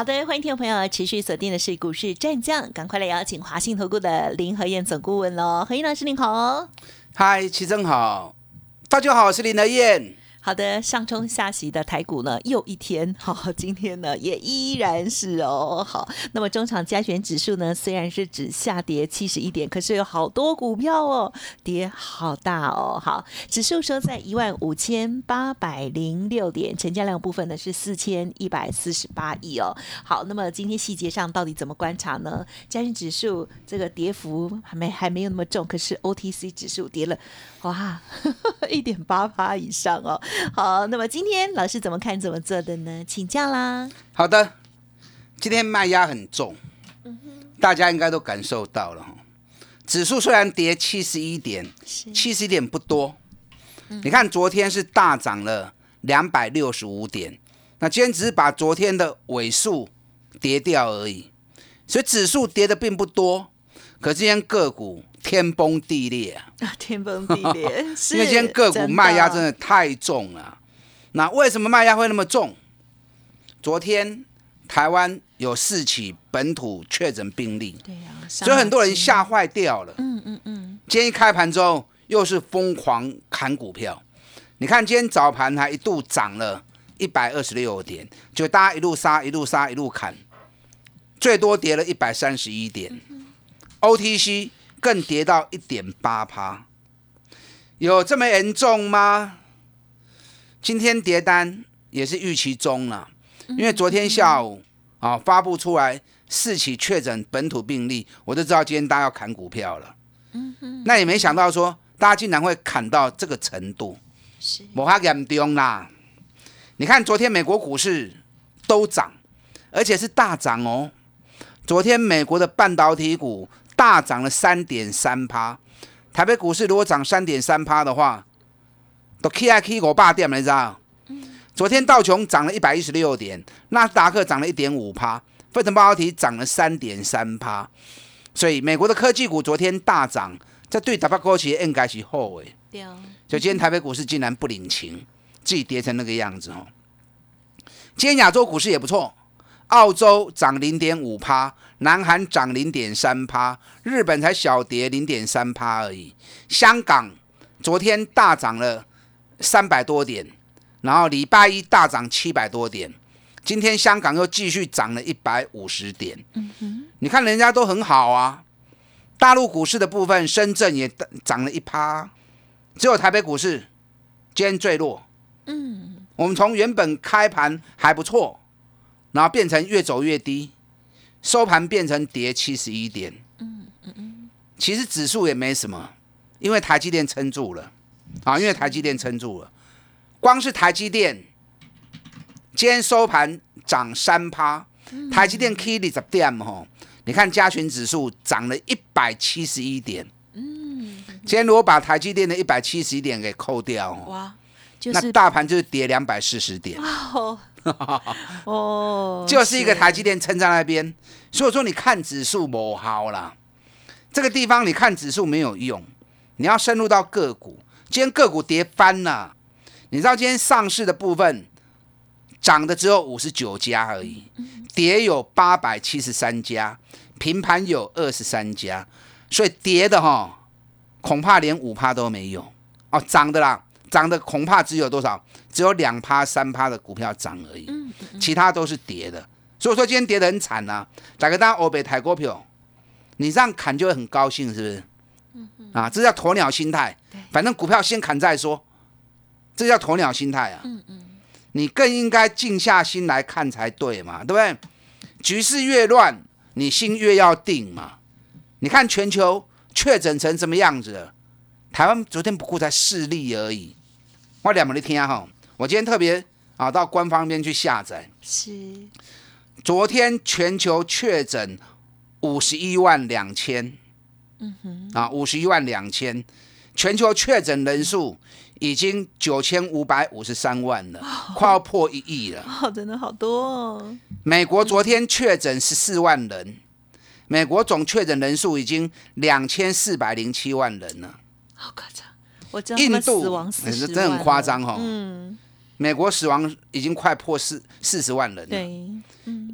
好的，欢迎听众朋友持续锁定的是股市战将，赶快来邀请华信投顾的林和燕总顾问喽，何燕老师您好。嗨，齐正好，大家好，我是林和燕。好的，上冲下洗的台股呢，又一天，好，今天呢也依然是哦，好，那么中场加权指数呢，虽然是只下跌七十一点，可是有好多股票哦，跌好大哦，好，指数收在一万五千八百零六点，成交量部分呢是四千一百四十八亿哦，好，那么今天细节上到底怎么观察呢？加权指数这个跌幅还没还没有那么重，可是 OTC 指数跌了，哇，一点八八以上哦。好，那么今天老师怎么看怎么做的呢？请教啦。好的，今天卖压很重，大家应该都感受到了哈。指数虽然跌七十一点，七十一点不多。你看昨天是大涨了两百六十五点，那今天只是把昨天的尾数跌掉而已，所以指数跌的并不多。可今天个股天崩地裂啊！天崩地裂，因为今天个股卖压真的太重了。那为什么卖压会那么重？昨天台湾有四起本土确诊病例，对呀，所以很多人吓坏掉了。嗯嗯嗯。今天一开盘之后，又是疯狂砍股票。你看今天早盘还一度涨了一百二十六点，就大家一路杀，一路杀，一路砍，最多跌了一百三十一点。OTC 更跌到一点八趴，有这么严重吗？今天跌单也是预期中了，因为昨天下午啊发布出来四起确诊本土病例，我就知道今天大家要砍股票了。那也没想到说大家竟然会砍到这个程度，是摩哈严重啦。你看昨天美国股市都涨，而且是大涨哦。昨天美国的半导体股。大涨了三点三趴，台北股市如果涨三点三趴的话，都 K I K 我霸店，你知道？昨天道琼涨了一百一十六点，纳斯达克涨了一点五趴，费城半导体涨了三点三趴，所以美国的科技股昨天大涨，这对台北股市应该是好诶。对哦。就今天台北股市竟然不领情，自己跌成那个样子哦。今天亚洲股市也不错。澳洲涨零点五趴，南韩涨零点三趴，日本才小跌零点三趴而已。香港昨天大涨了三百多点，然后礼拜一大涨七百多点，今天香港又继续涨了一百五十点。嗯哼，你看人家都很好啊。大陆股市的部分，深圳也涨了一趴，只有台北股市今天最弱。嗯，我们从原本开盘还不错。然后变成越走越低，收盘变成跌七十一点。嗯嗯嗯，其实指数也没什么，因为台积电撑住了啊，因为台积电撑住了。光是台积电今天收盘涨三趴，台积电 K 里十点吼，你看加权指数涨了一百七十一点。嗯，今天如果把台积电的一百七十一点给扣掉，哇，那大盘就是跌两百四十点。哦，就是一个台积电撑在那边，所以说你看指数不好啦。这个地方你看指数没有用，你要深入到个股。今天个股跌翻了，你知道今天上市的部分涨的只有五十九家而已，跌有八百七十三家，平盘有二十三家，所以跌的哈恐怕连五趴都没有。哦，涨的啦。涨的恐怕只有多少？只有两趴、三趴的股票涨而已，其他都是跌的。所以说今天跌得很惨呐。打个大欧北台股票，你这样砍就会很高兴，是不是？啊，这叫鸵鸟心态。反正股票先砍再说，这叫鸵鸟心态啊。嗯嗯。你更应该静下心来看才对嘛，对不对？局势越乱，你心越要定嘛。你看全球确诊成什么样子？台湾昨天不过才四例而已。我两毛的天哈，我今天特别啊到官方边去下载。是。昨天全球确诊五十一万两千，嗯哼，啊，五十一万两千，全球确诊人数已经九千五百五十三万了，快要破一亿了。哦，真的好多哦。美国昨天确诊十四万人，美国总确诊人数已经两千四百零七万人了，好夸张。我知道印度死亡四十真的很夸张哈。嗯。美国死亡已经快破四四十万人了。对，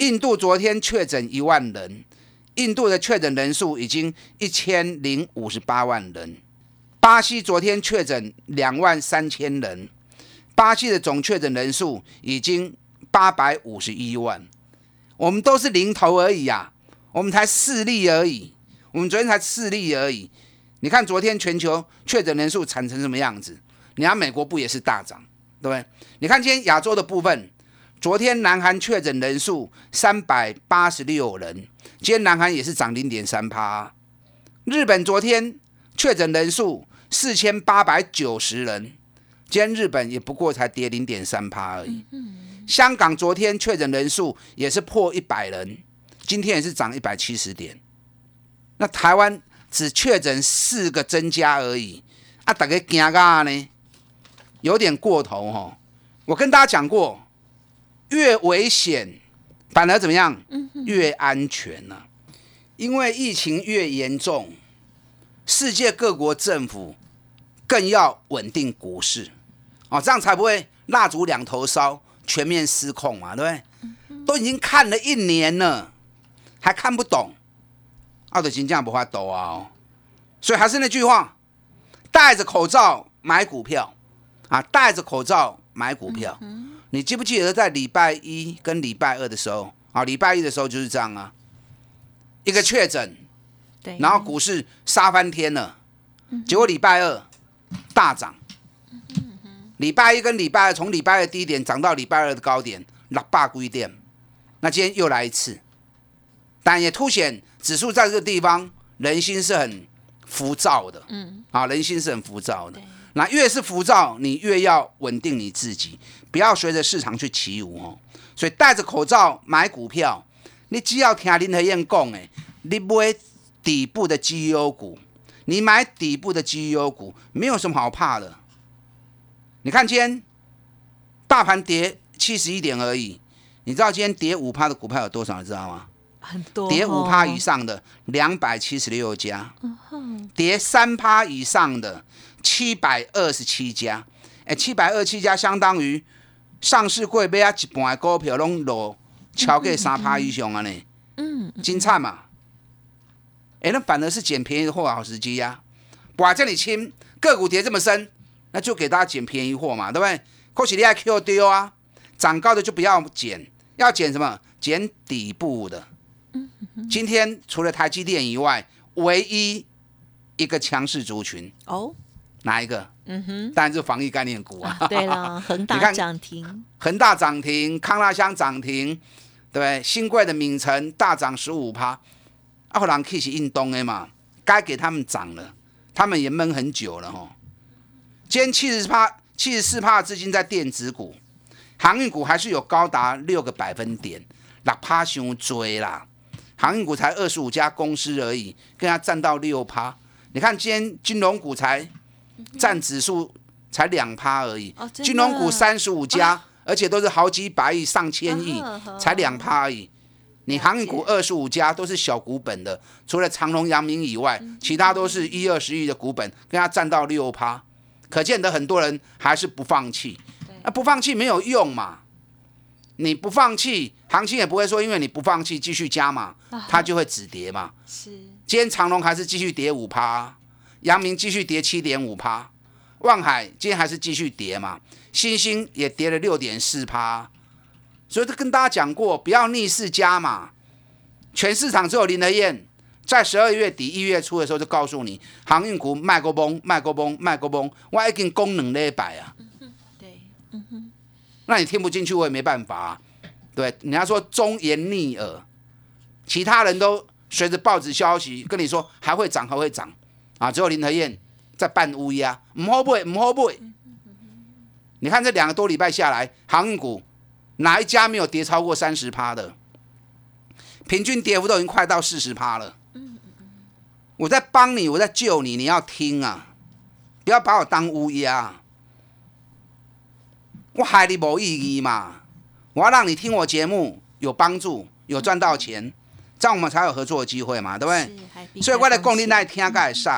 印度昨天确诊一万人，印度的确诊人数已经一千零五十八万人。巴西昨天确诊两万三千人，巴西的总确诊人数已经八百五十一万。我们都是零头而已啊，我们才四例而已，我们昨天才四例而已。你看昨天全球确诊人数产成什么样子？你看美国不也是大涨？对不对？你看今天亚洲的部分，昨天南韩确诊人数三百八十六人，今天南韩也是涨零点三趴。日本昨天确诊人数四千八百九十人，今天日本也不过才跌零点三趴而已。香港昨天确诊人数也是破一百人，今天也是涨一百七十点。那台湾只确诊四个增加而已，啊，大家惊噶呢？有点过头哈，我跟大家讲过，越危险反而怎么样？越安全呢？因为疫情越严重，世界各国政府更要稳定股市哦，这样才不会蜡烛两头烧，全面失控嘛，对不对？都已经看了一年了，还看不懂，奥德金这样不怕抖啊！所以还是那句话，戴着口罩买股票。啊，戴着口罩买股票，你记不记得在礼拜一跟礼拜二的时候啊？礼拜一的时候就是这样啊，一个确诊，对，然后股市杀翻天了，结果礼拜二大涨，礼拜一跟礼拜二从礼拜二低点涨到礼拜二的高点，六百归点，那今天又来一次，但也凸显指数在这个地方人心是很浮躁的，嗯，啊，人心是很浮躁的。那越是浮躁，你越要稳定你自己，不要随着市场去起舞哦。所以戴着口罩买股票，你只要听林和燕讲诶，你买底部的绩优股，你买底部的绩优股，没有什么好怕的。你看今天大盘跌七十一点而已，你知道今天跌五趴的股票有多少？你知道吗？很多。跌五趴以上的两百七十六家，跌三趴以上的。七百二十七家，哎，七百二十七家相当于上市柜买啊一半的股票拢落超过三趴以上啊呢，嗯，精彩嘛，哎，那反而是捡便宜的货好时机呀，哇，这里轻个股跌这么深，那就给大家捡便宜货嘛，对不对？可是你爱 Q 丢啊，涨高的就不要捡，要捡什么？捡底部的。今天除了台积电以外，唯一一个强势族群哦。哪一个？嗯哼，当然是防疫概念股啊。对了，恒大涨停，恒大涨停，康拉香涨停，对？新贵的敏城大涨十五趴，阿弗兰 K 是印东的嘛，该给他们涨了，他们也闷很久了哈。今天七十趴、七十四趴的资金在电子股，航运股还是有高达六个百分点，六趴熊追啦。航运股才二十五家公司而已，跟它占到六趴。你看今天金融股才。占指数才两趴而已，金融股三十五家，而且都是好几百亿、上千亿，才两趴而已。你航运股二十五家都是小股本的，除了长隆、阳明以外，其他都是一二十亿的股本，跟它占到六趴，可见得很多人还是不放弃。那不放弃没有用嘛？你不放弃，行情也不会说因为你不放弃继续加嘛，它就会止跌嘛。是，今天长隆还是继续跌五趴。阳明继续跌七点五趴，望海今天还是继续跌嘛？新星也跌了六点四趴，所以都跟大家讲过，不要逆势加嘛。全市场只有林德燕在十二月底一月初的时候就告诉你，航运股卖过崩，卖过崩，卖过崩，我已经功能一百啊。对，嗯哼，那你听不进去，我也没办法。对，人家说忠言逆耳，其他人都随着报纸消息跟你说还会涨，还会涨。啊！只有林和燕在扮乌鸦，唔好不？唔好不？你看这两个多礼拜下来，航运股哪一家没有跌超过三十趴的？平均跌幅都已经快到四十趴了。我在帮你，我在救你，你要听啊！不要把我当乌鸦，我害你无意义嘛！我要让你听我节目有帮助，有赚到钱，这样我们才有合作的机会嘛，对不对？所以我来讲，你来听才会使。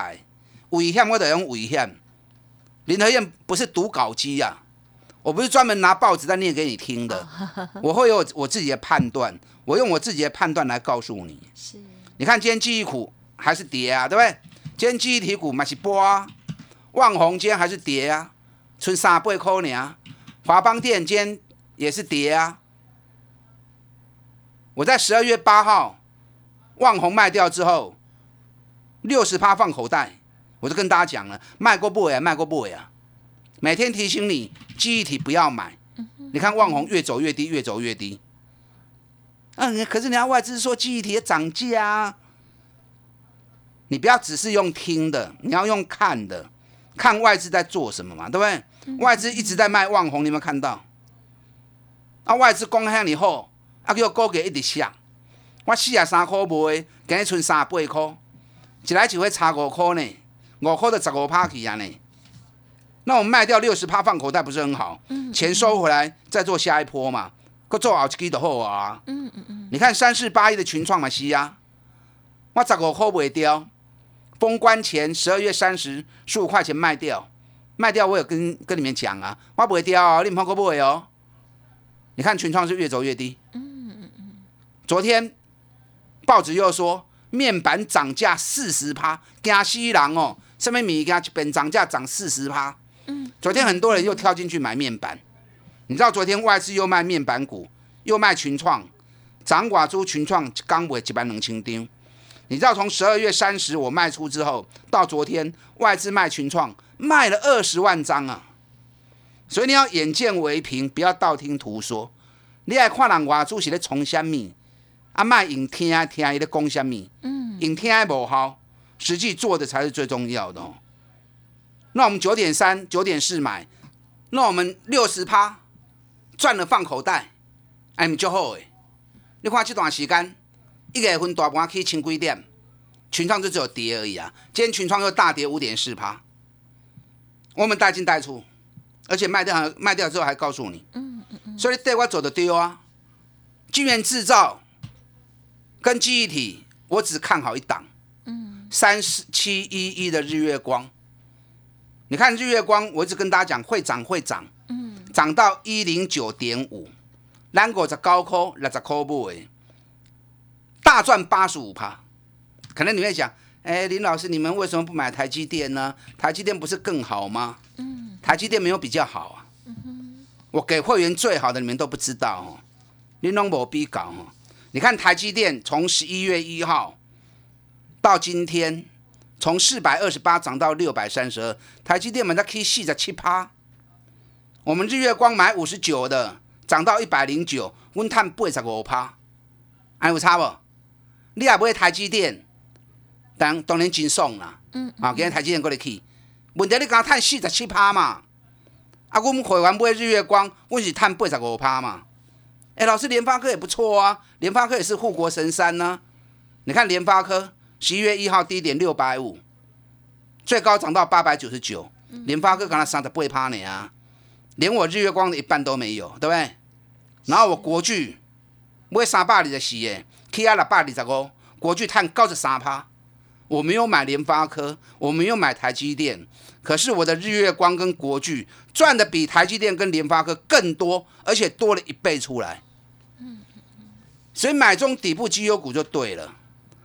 危险我得用危险。林和燕不是读稿机呀，我不是专门拿报纸在念给你听的，我会有我自己的判断，我用我自己的判断来告诉你。是，你看今天记忆股还是跌啊，对不对？今天记忆体股嘛是波啊，万红今天还是跌啊，剩三八块呢。华邦电今天也是跌啊。我在十二月八号万红卖掉之后，六十趴放口袋。我就跟大家讲了，卖过不啊，卖过不啊，每天提醒你记忆体不要买。你看旺宏越走越低，越走越低。嗯，可是你要外资说记忆体涨价啊，你不要只是用听的，你要用看的，看外资在做什么嘛，对不对？外资一直在卖旺红，你有没有看到？啊，外资公开以后，啊，叫高价一直下，我四十三块卖，今日剩三十八块，一来就会差五块呢。五块的十五趴去啊呢，那我们卖掉六十趴放口袋不是很好？钱收回来再做下一波嘛，够做好几的货啊。嗯嗯嗯。你看三四八亿的群创嘛，西呀，我十五块卖掉，封关前十二月三十十五块钱卖掉，卖掉我有跟跟你们讲啊，我不会掉啊，你们可不会哦。你看群创是越走越低。嗯嗯嗯。昨天报纸又说面板涨价四十趴，惊死人哦。上面米家本涨价涨四十趴，嗯，昨天很多人又跳进去买面板，你知道昨天外资又卖面板股，又卖群创，涨寡租群创刚尾几班能清丁，你知道从十二月三十我卖出之后，到昨天外资卖群创卖了二十万张啊，所以你要眼见为凭，不要道听途说，你爱看人外主是咧从虾米，啊卖用听听伊咧讲虾米，嗯，用听无效。实际做的才是最重要的哦。那我们九点三、九点四买，那我们六十趴赚了放口袋，哎，咪就好诶。你看这段时间，一月份大盘去千几点，群创就只有跌而已啊。今天群创又大跌五点四趴，我们带进带出，而且卖掉卖掉之后还告诉你，嗯嗯嗯，所以对我走的丢啊。晶圆制造跟记忆体，我只看好一档。三四七一一的日月光，你看日月光，我一直跟大家讲会涨会涨，嗯，涨到一零九点五，蓝果在高科六十块不为，大赚八十五趴。可能你会讲，哎，林老师，你们为什么不买台积电呢？台积电不是更好吗？嗯，台积电没有比较好啊。嗯我给会员最好的，你们都不知道哦。你拢无比搞哦。你看台积电从十一月一号。到今天，从四百二十八涨到六百三十二，台积电买在 K 四十七趴。我们日月光买五十九的，涨到一百零九，温碳八十五趴，还有差不？你也买台积电，当当然真爽啦。嗯，啊，今日台积电过来去，问题你刚碳四十七趴嘛？啊，我们会员买日月光，我是碳八十五趴嘛？哎，老师，联发科也不错啊，联发科也是护国神山呢。你看联发科。十一月一号低点六百五，最高涨到八百九十九。联发科刚才三十八趴呢啊，连我日月光的一半都没有，对不对？然后我国巨买三百二十四的，起啊六百二十五，国巨探高十三趴。我没有买联发科，我没有买台积电，可是我的日月光跟国巨赚的比台积电跟联发科更多，而且多了一倍出来。所以买中底部绩优股就对了。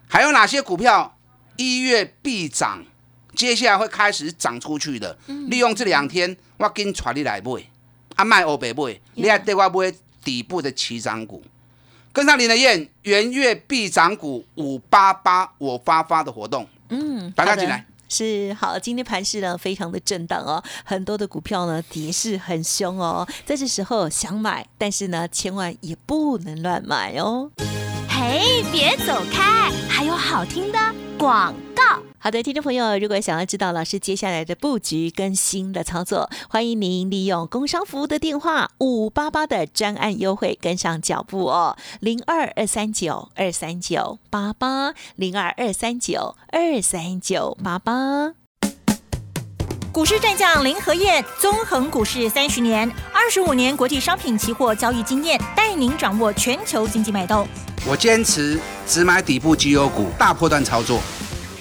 还有哪些股票一月必涨？接下来会开始涨出去的。利用这两天，我跟你传你来买，啊卖欧北买，你还对我买底部的起涨股，跟上林的燕，元月必涨股五八八我发发的活动。嗯，大家进来是好。今天盘势呢非常的震荡哦，很多的股票呢跌势很凶哦，在这时候想买，但是呢千万也不能乱买哦。嘿，别走开，还有好听的广告。好的，听众朋友，如果想要知道老师接下来的布局跟新的操作，欢迎您利用工商服务的电话五八八的专案优惠跟上脚步哦，零二二三九二三九八八零二二三九二三九八八。股市战将林和燕，纵横股市三十年，二十五年国际商品期货交易经验，带您掌握全球经济脉动。我坚持只买底部绩优股，大波段操作。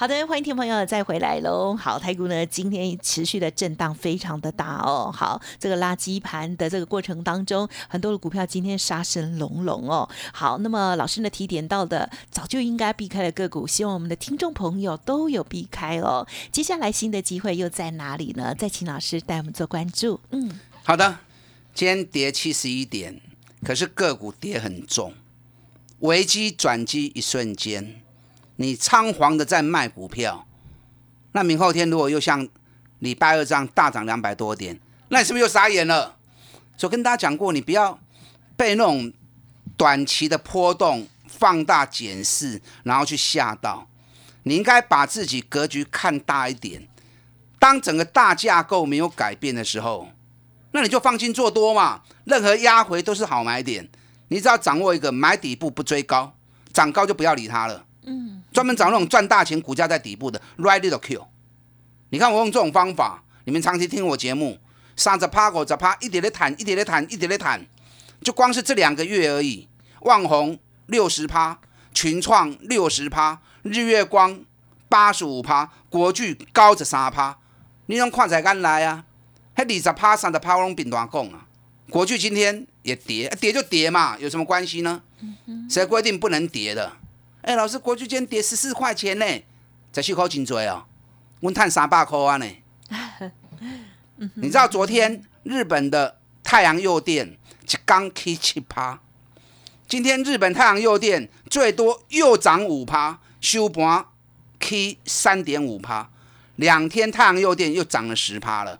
好的，欢迎听众朋友再回来喽。好，台股呢今天持续的震荡非常的大哦。好，这个垃圾盘的这个过程当中，很多的股票今天杀声隆隆哦。好，那么老师呢提点到的早就应该避开的个股，希望我们的听众朋友都有避开哦。接下来新的机会又在哪里呢？再请老师带我们做关注。嗯，好的，今天跌七十一点，可是个股跌很重，危机转机一瞬间。你仓皇的在卖股票，那明后天如果又像礼拜二这样大涨两百多点，那你是不是又傻眼了？就跟大家讲过，你不要被那种短期的波动放大检视，然后去吓到。你应该把自己格局看大一点。当整个大架构没有改变的时候，那你就放心做多嘛。任何压回都是好买点。你只要掌握一个买底部不追高，涨高就不要理它了。嗯，专门找那种赚大钱、股价在底部的 right little Q。你看我用这种方法，你们长期听我节目，三十趴、五十趴，一点点谈，一点点谈，一点点谈，就光是这两个月而已。旺宏六十趴，群创六十趴，日月光八十五趴，国巨高十三趴。你用看才敢来啊？还二十趴、三十趴，我拢并乱讲啊。国巨今天也跌，跌就跌嘛，有什么关系呢？谁规定不能跌的？哎，老师，国巨间跌十四块钱呢，十四块真多哦，我赚三百块啊呢。你知道昨天日本的太阳诱电一刚 K 七趴，今天日本太阳诱电最多又涨五趴，收盘 K 三点五趴，两天太阳诱电又涨了十趴了，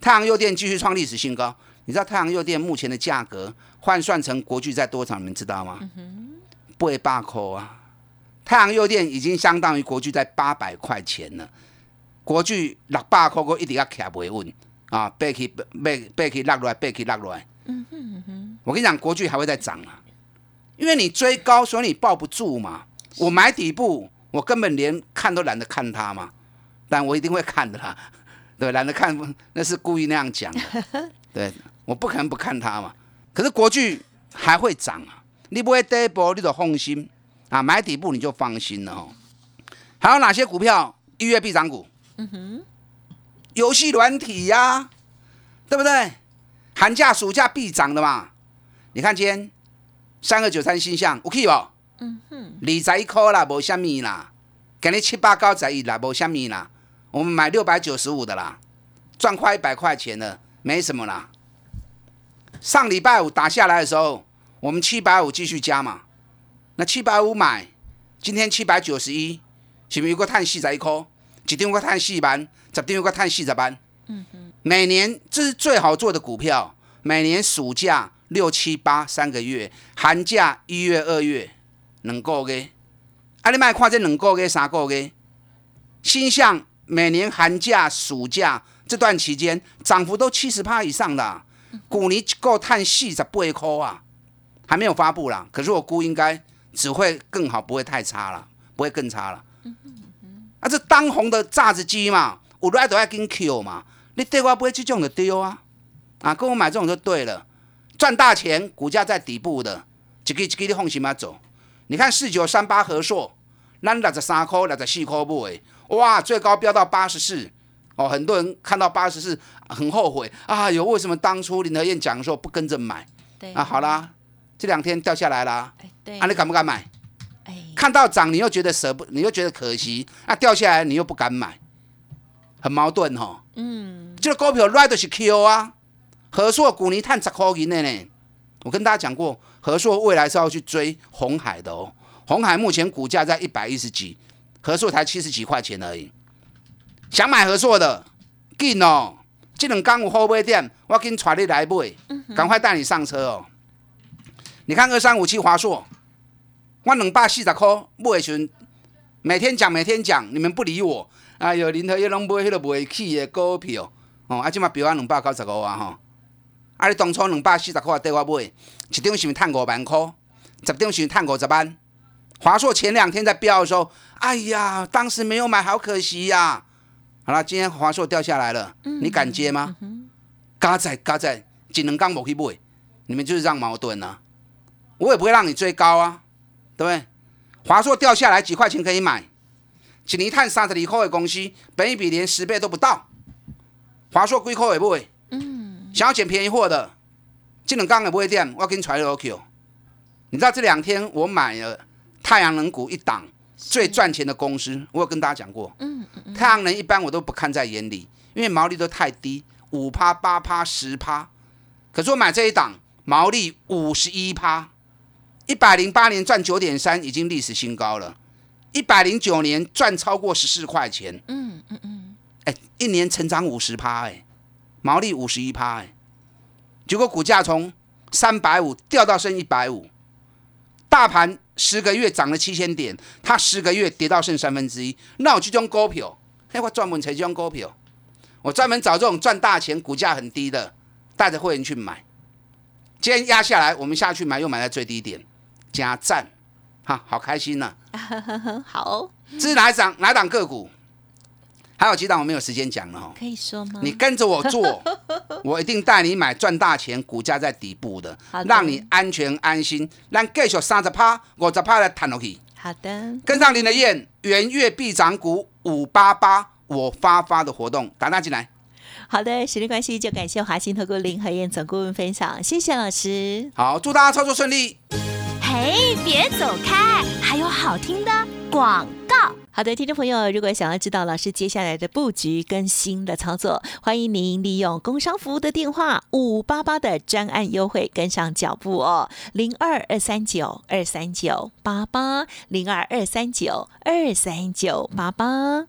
太阳诱电继续创历史新高。你知道太阳诱电目前的价格换算成国巨在多少？你们知道吗？八百块啊！太阳诱电已经相当于国巨在八百块钱了，国巨六百块个一定要卡不稳啊，背起背背起落落来，背起落落来。嗯哼哼，我跟你讲，国巨还会再涨啊，因为你追高，所以你抱不住嘛。我买底部，我根本连看都懒得看它嘛，但我一定会看的啦。对，懒得看那是故意那样讲的。对，我不可能不看它嘛。可是国巨还会涨啊，你不会跌波，你就放心。啊，买底部你就放心了哦。还有哪些股票一月必涨股？嗯哼，游戏软体呀，对不对？寒假暑假必涨的嘛。你看今天三个九三星象，OK 不？嗯哼，二十一块啦，无虾米啦。给你七八高十一啦，无虾米啦。我们买六百九十五的啦，赚快一百块钱了，没什么啦。上礼拜五打下来的时候，我们七百五继续加嘛。那七百五买，今天七百九十一，是不是有个碳四十一颗？一天有个碳四万，十点有个碳四十万。每年这是最好做的股票。每年暑假六七八三个月，寒假一月二月能够月。啊，你卖看这两个月三个月，新向每年寒假暑假这段期间涨幅都七十趴以上的，股年一个碳四十八块啊，还没有发布啦。可是我估应该。只会更好，不会太差了，不会更差了。啊，这当红的榨子机嘛，我来都要跟 Q 嘛，你对我不会去这种的丢啊，啊，跟我买这种就对了，赚大钱，股价在底部的，一个一个你放心嘛走。你看四九三八合硕，咱六十三块、六十四块买，哇，最高飙到八十四，哦，很多人看到八十四很后悔啊，有为什么当初林德燕讲的时候不跟着买？对啊，好啦。这两天掉下来了，啊，你敢不敢买？看到涨你又觉得舍不，你又觉得可惜，啊，掉下来你又不敢买，很矛盾哈。嗯，这个股票 right 是 Q 啊，和硕股尼碳十块钱的呢。我跟大家讲过，和硕未来是要去追红海的哦，红海目前股价在一百一十几，合硕才七十几块钱而已。想买合硕的，紧哦！这两天有好买点，我紧带你来买，赶快带你上车哦。你看二三五七华硕，我两百四十块买的时，每天讲每天讲，你们不理我。哎呦，林和业拢买迄个未起的股票，哦，啊，即嘛标啊两百九十五啊吼。啊，你当初两百四十块对我买，一张是赚五万块，十张是趁五十万。华硕前两天在飙的时候，哎呀，当时没有买，好可惜呀。好了，今天华硕掉下来了，你敢接吗？嘎仔嘎仔，只能刚冇去买，你们就是让矛盾呢。我也不会让你追高啊，对不对？华硕掉下来几块钱可以买，一年探三十二块的公司，本一比连十倍都不到。华硕贵块也不会，嗯，想要捡便宜货的，这两刚也不会跌，我给你传了 Q。你知道这两天我买了太阳能股一档。最赚钱的公司，我有跟大家讲过。嗯嗯太阳能一般我都不看在眼里，因为毛利都太低，五趴、八趴、十趴。可是我买这一档，毛利五十一趴，一百零八年赚九点三，已经历史新高了。一百零九年赚超过十四块钱。嗯嗯嗯。哎，一年成长五十趴，哎，毛利五十一趴，哎，结果股价从三百五掉到剩一百五，大盘。十个月涨了七千点，它十个月跌到剩三分之一，那我就用股票，嘿，我专门才用股票，我专门找这种赚大钱、股价很低的，带着会员去买。今天压下来，我们下去买，又买在最低点，加赞，哈，好开心呐！好，这是哪一档哪档个股？还有几档我没有时间讲了哦，可以说吗？你跟着我做，我一定带你买赚大钱，股价在底部的，让你安全安心。让继续三十趴、五十趴来谈落去。好的，跟上林的燕，元月必涨股五八八，我发发的活动，打打进来。好的，时间关系就感谢华兴投顾林和燕总顾问分享，谢谢老师。好，祝大家操作顺利。哎，别走开，还有好听的广告。好的，听众朋友，如果想要知道老师接下来的布局跟新的操作，欢迎您利用工商服务的电话五八八的专案优惠跟上脚步哦，零二二三九二三九八八零二二三九二三九八八。